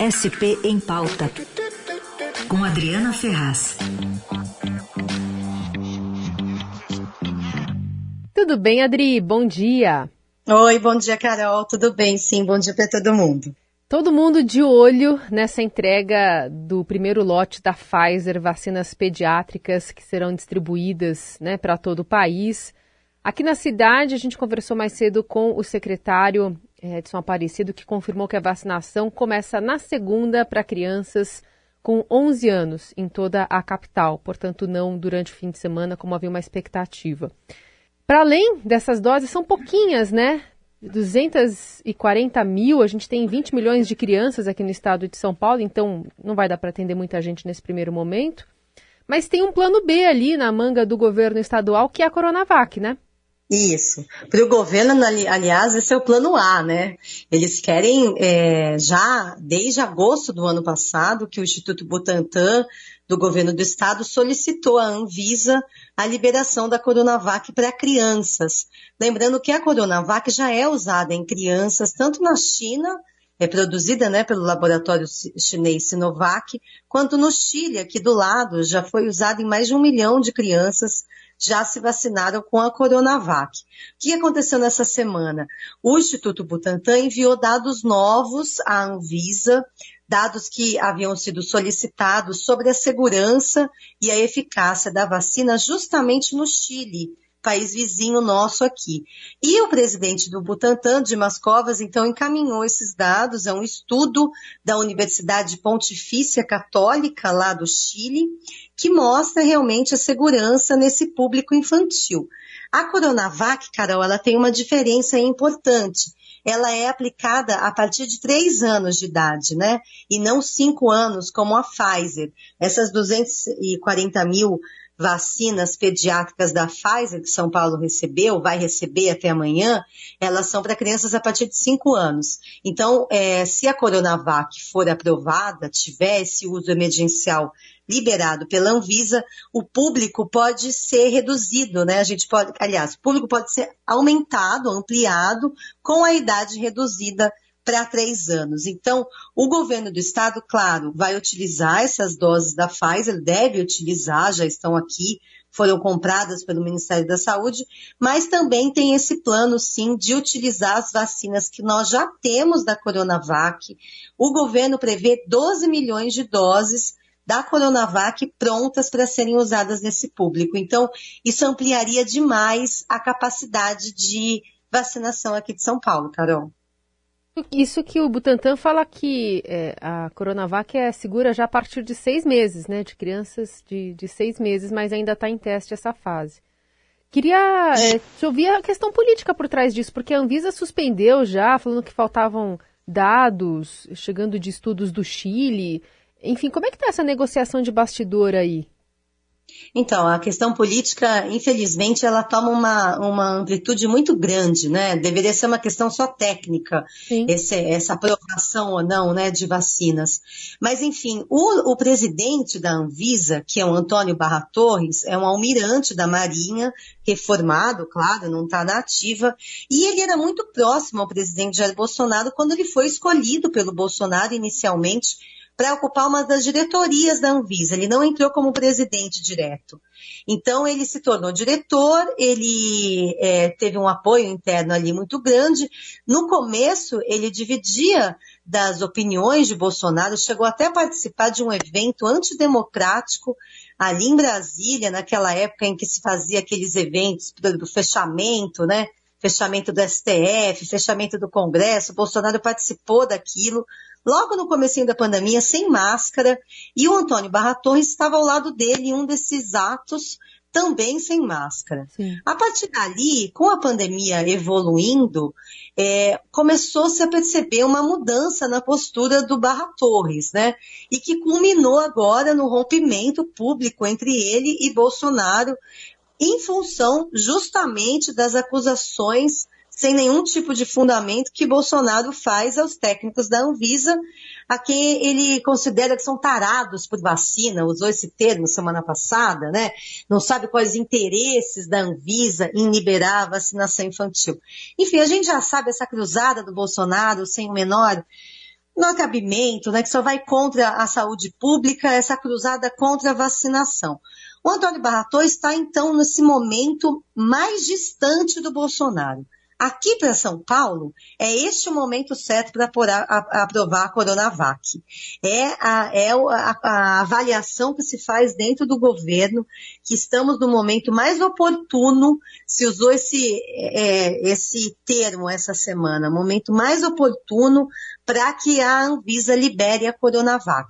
SP em Pauta, com Adriana Ferraz. Tudo bem, Adri? Bom dia. Oi, bom dia, Carol. Tudo bem? Sim, bom dia para todo mundo. Todo mundo de olho nessa entrega do primeiro lote da Pfizer, vacinas pediátricas que serão distribuídas né, para todo o país. Aqui na cidade, a gente conversou mais cedo com o secretário é, Edson Aparecido, que confirmou que a vacinação começa na segunda para crianças com 11 anos em toda a capital, portanto, não durante o fim de semana, como havia uma expectativa. Para além dessas doses, são pouquinhas, né? 240 mil, a gente tem 20 milhões de crianças aqui no estado de São Paulo, então não vai dar para atender muita gente nesse primeiro momento. Mas tem um plano B ali na manga do governo estadual, que é a Coronavac, né? Isso. Para o governo, aliás, esse é o plano A, né? Eles querem é, já, desde agosto do ano passado, que o Instituto Butantan do governo do estado solicitou à Anvisa a liberação da Coronavac para crianças. Lembrando que a Coronavac já é usada em crianças, tanto na China, é produzida né, pelo laboratório chinês Sinovac, quanto no Chile, aqui do lado, já foi usada em mais de um milhão de crianças já se vacinaram com a Coronavac. O que aconteceu nessa semana? O Instituto Butantan enviou dados novos à Anvisa, dados que haviam sido solicitados sobre a segurança e a eficácia da vacina justamente no Chile, país vizinho nosso aqui. E o presidente do Butantan, Dimas Covas, então encaminhou esses dados, é um estudo da Universidade Pontifícia Católica lá do Chile, que mostra realmente a segurança nesse público infantil. A Coronavac, Carol, ela tem uma diferença importante. Ela é aplicada a partir de três anos de idade, né? E não cinco anos, como a Pfizer. Essas 240 mil vacinas pediátricas da Pfizer, que São Paulo recebeu, vai receber até amanhã, elas são para crianças a partir de 5 anos. Então, é, se a Coronavac for aprovada, tiver esse uso emergencial liberado pela Anvisa, o público pode ser reduzido, né? A gente pode, aliás, o público pode ser aumentado, ampliado, com a idade reduzida para três anos. Então, o governo do estado, claro, vai utilizar essas doses da Pfizer, deve utilizar, já estão aqui, foram compradas pelo Ministério da Saúde, mas também tem esse plano, sim, de utilizar as vacinas que nós já temos da Coronavac. O governo prevê 12 milhões de doses da Coronavac prontas para serem usadas nesse público. Então, isso ampliaria demais a capacidade de vacinação aqui de São Paulo, Carol. Isso que o Butantan fala que é, a Coronavac é segura já a partir de seis meses, né? De crianças de, de seis meses, mas ainda está em teste essa fase. Queria é, te ouvir a questão política por trás disso, porque a Anvisa suspendeu já, falando que faltavam dados chegando de estudos do Chile. Enfim, como é que está essa negociação de bastidor aí? Então, a questão política, infelizmente, ela toma uma, uma amplitude muito grande, né? Deveria ser uma questão só técnica, esse, essa aprovação ou não, né, de vacinas. Mas, enfim, o, o presidente da Anvisa, que é o Antônio Barra Torres, é um almirante da Marinha, reformado, claro, não está na ativa, e ele era muito próximo ao presidente Jair Bolsonaro quando ele foi escolhido pelo Bolsonaro inicialmente para ocupar uma das diretorias da Anvisa. Ele não entrou como presidente direto. Então, ele se tornou diretor, ele é, teve um apoio interno ali muito grande. No começo, ele dividia das opiniões de Bolsonaro, chegou até a participar de um evento antidemocrático ali em Brasília, naquela época em que se fazia aqueles eventos do fechamento, né? Fechamento do STF, fechamento do Congresso. Bolsonaro participou daquilo logo no comecinho da pandemia, sem máscara, e o Antônio Barra Torres estava ao lado dele em um desses atos, também sem máscara. Sim. A partir dali, com a pandemia evoluindo, é, começou-se a perceber uma mudança na postura do Barra Torres, né? E que culminou agora no rompimento público entre ele e Bolsonaro, em função justamente das acusações sem nenhum tipo de fundamento que Bolsonaro faz aos técnicos da Anvisa, a quem ele considera que são tarados por vacina, usou esse termo semana passada, né? Não sabe quais os interesses da Anvisa em liberar a vacinação infantil. Enfim, a gente já sabe essa cruzada do Bolsonaro sem o menor não cabimento, né, que só vai contra a saúde pública, essa cruzada contra a vacinação. O Antônio Barratô está, então, nesse momento mais distante do Bolsonaro. Aqui para São Paulo, é este o momento certo para aprovar a Coronavac. É, a, é a, a, avaliação que se faz dentro do governo, que estamos no momento mais oportuno, se usou esse, é, esse termo essa semana, momento mais oportuno para que a Anvisa libere a Coronavac.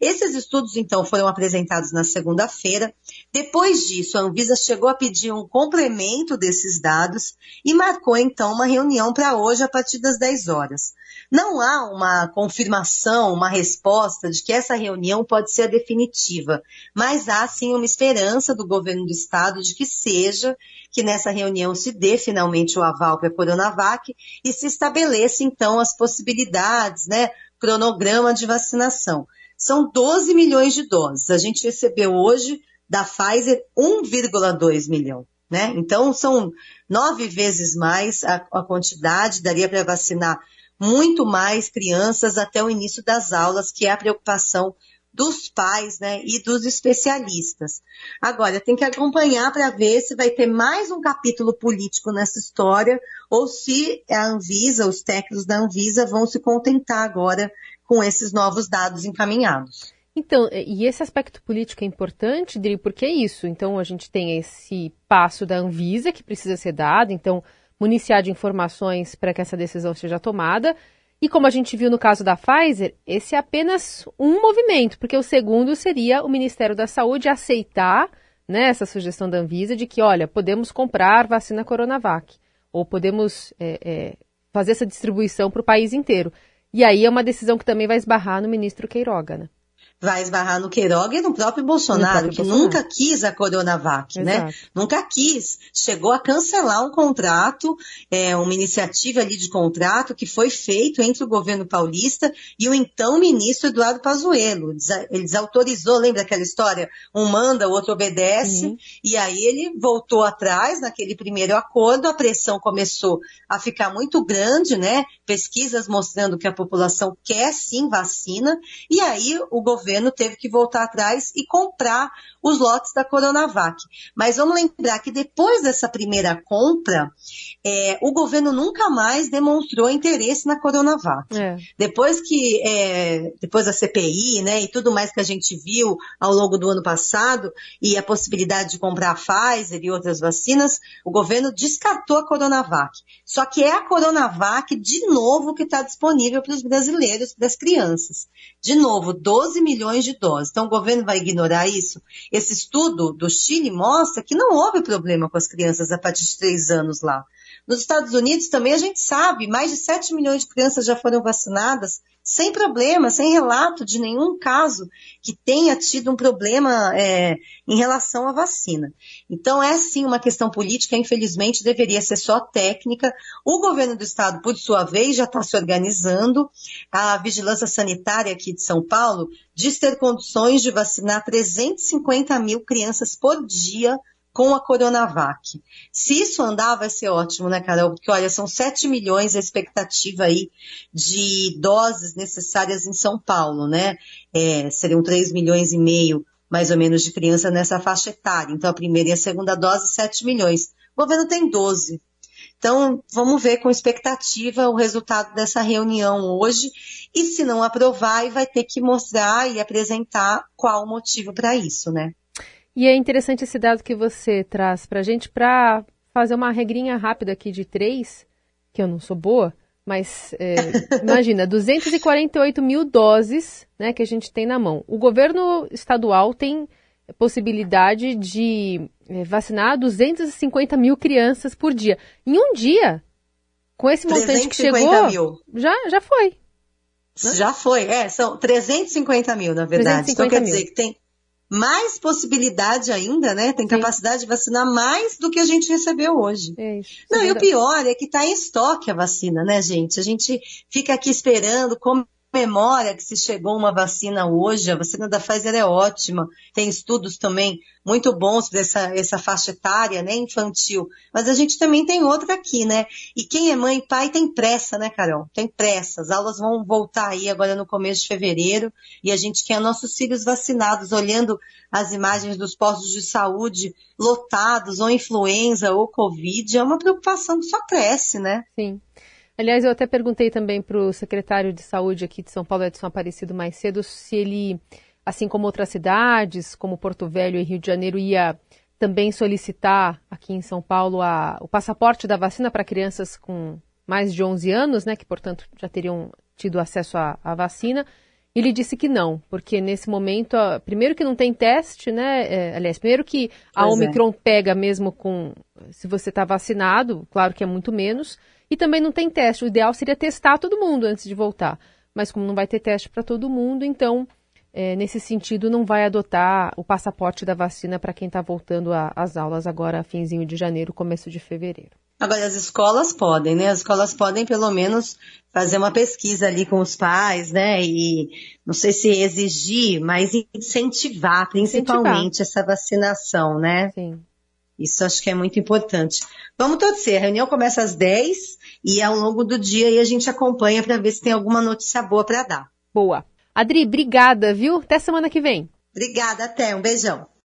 Esses estudos, então, foram apresentados na segunda-feira. Depois disso, a Anvisa chegou a pedir um complemento desses dados e marcou, então, uma reunião para hoje a partir das 10 horas. Não há uma confirmação, uma resposta de que essa reunião pode ser a definitiva, mas há sim uma esperança do governo do estado de que seja, que nessa reunião se dê finalmente o aval para a Coronavac e se estabeleça então as possibilidades, né, cronograma de vacinação. São 12 milhões de doses. A gente recebeu hoje da Pfizer 1,2 milhão. Né? Então, são nove vezes mais a, a quantidade, daria para vacinar muito mais crianças até o início das aulas, que é a preocupação dos pais né, e dos especialistas. Agora, tem que acompanhar para ver se vai ter mais um capítulo político nessa história ou se a Anvisa, os técnicos da Anvisa, vão se contentar agora com esses novos dados encaminhados. Então, e esse aspecto político é importante, Dri, porque é isso. Então, a gente tem esse passo da Anvisa que precisa ser dado, então municiar de informações para que essa decisão seja tomada. E como a gente viu no caso da Pfizer, esse é apenas um movimento, porque o segundo seria o Ministério da Saúde aceitar né, essa sugestão da Anvisa de que, olha, podemos comprar vacina Coronavac, ou podemos é, é, fazer essa distribuição para o país inteiro. E aí é uma decisão que também vai esbarrar no ministro Queiroga, né? Vai esbarrar no Queiroga e no próprio Bolsonaro, no próprio que Bolsonaro. nunca quis a Coronavac, né? Exato. né? Nunca quis. Chegou a cancelar um contrato, é, uma iniciativa ali de contrato que foi feito entre o governo paulista e o então ministro Eduardo Pazuello. Ele desautorizou, lembra aquela história? Um manda, o outro obedece. Uhum. E aí ele voltou atrás naquele primeiro acordo, a pressão começou a ficar muito grande, né? Pesquisas mostrando que a população quer sim vacina. E aí o governo governo teve que voltar atrás e comprar os lotes da Coronavac. Mas vamos lembrar que depois dessa primeira compra, é, o governo nunca mais demonstrou interesse na Coronavac. É. Depois que, é, depois da CPI, né, e tudo mais que a gente viu ao longo do ano passado, e a possibilidade de comprar a Pfizer e outras vacinas, o governo descartou a Coronavac. Só que é a Coronavac, de novo, que está disponível para os brasileiros, para as crianças. De novo, 12 milhões milhões de doses. Então, o governo vai ignorar isso? Esse estudo do Chile mostra que não houve problema com as crianças a partir de três anos lá. Nos Estados Unidos também a gente sabe, mais de 7 milhões de crianças já foram vacinadas sem problema, sem relato de nenhum caso que tenha tido um problema é, em relação à vacina. Então, é sim uma questão política, infelizmente deveria ser só técnica. O governo do estado, por sua vez, já está se organizando. A vigilância sanitária aqui de São Paulo diz ter condições de vacinar 350 mil crianças por dia com a Coronavac. Se isso andar, vai ser ótimo, né, Carol? Porque, olha, são 7 milhões a expectativa aí de doses necessárias em São Paulo, né? É, seriam 3 milhões e meio, mais ou menos, de criança nessa faixa etária. Então, a primeira e a segunda dose, 7 milhões. O governo tem 12. Então, vamos ver com expectativa o resultado dessa reunião hoje. E se não aprovar, vai ter que mostrar e apresentar qual o motivo para isso, né? E é interessante esse dado que você traz para a gente para fazer uma regrinha rápida aqui de três, que eu não sou boa, mas é, imagina, 248 mil doses né, que a gente tem na mão. O governo estadual tem possibilidade de é, vacinar 250 mil crianças por dia. Em um dia, com esse montante que chegou, mil. Já, já foi. Né? Já foi, é, são 350 mil, na verdade. Então quer mil. dizer que tem mais possibilidade ainda, né? Tem Sim. capacidade de vacinar mais do que a gente recebeu hoje. É isso. Não, é e o pior é que está em estoque a vacina, né, gente? A gente fica aqui esperando, como comemora que se chegou uma vacina hoje, a vacina da Pfizer é ótima, tem estudos também muito bons para essa, essa faixa etária, né, infantil, mas a gente também tem outra aqui, né, e quem é mãe e pai tem pressa, né, Carol? Tem pressa, as aulas vão voltar aí agora no começo de fevereiro, e a gente quer nossos filhos vacinados, olhando as imagens dos postos de saúde lotados, ou influenza, ou covid, é uma preocupação que só cresce, né? Sim. Aliás, eu até perguntei também para o secretário de saúde aqui de São Paulo, Edson Aparecido, mais cedo, se ele, assim como outras cidades, como Porto Velho e Rio de Janeiro, ia também solicitar aqui em São Paulo a, o passaporte da vacina para crianças com mais de 11 anos, né, que portanto já teriam tido acesso à, à vacina. Ele disse que não, porque nesse momento, primeiro que não tem teste, né? É, aliás, primeiro que a pois é. Omicron é. pega mesmo com se você está vacinado, claro que é muito menos. E também não tem teste. O ideal seria testar todo mundo antes de voltar. Mas como não vai ter teste para todo mundo, então, é, nesse sentido, não vai adotar o passaporte da vacina para quem está voltando às aulas agora, finzinho de janeiro, começo de fevereiro. Agora, as escolas podem, né? As escolas podem, pelo menos, fazer uma pesquisa ali com os pais, né? E não sei se exigir, mas incentivar, principalmente, incentivar. essa vacinação, né? Sim. Isso acho que é muito importante. Vamos torcer. A reunião começa às 10 e ao longo do dia aí a gente acompanha para ver se tem alguma notícia boa para dar. Boa. Adri, obrigada, viu? Até semana que vem. Obrigada, até. Um beijão.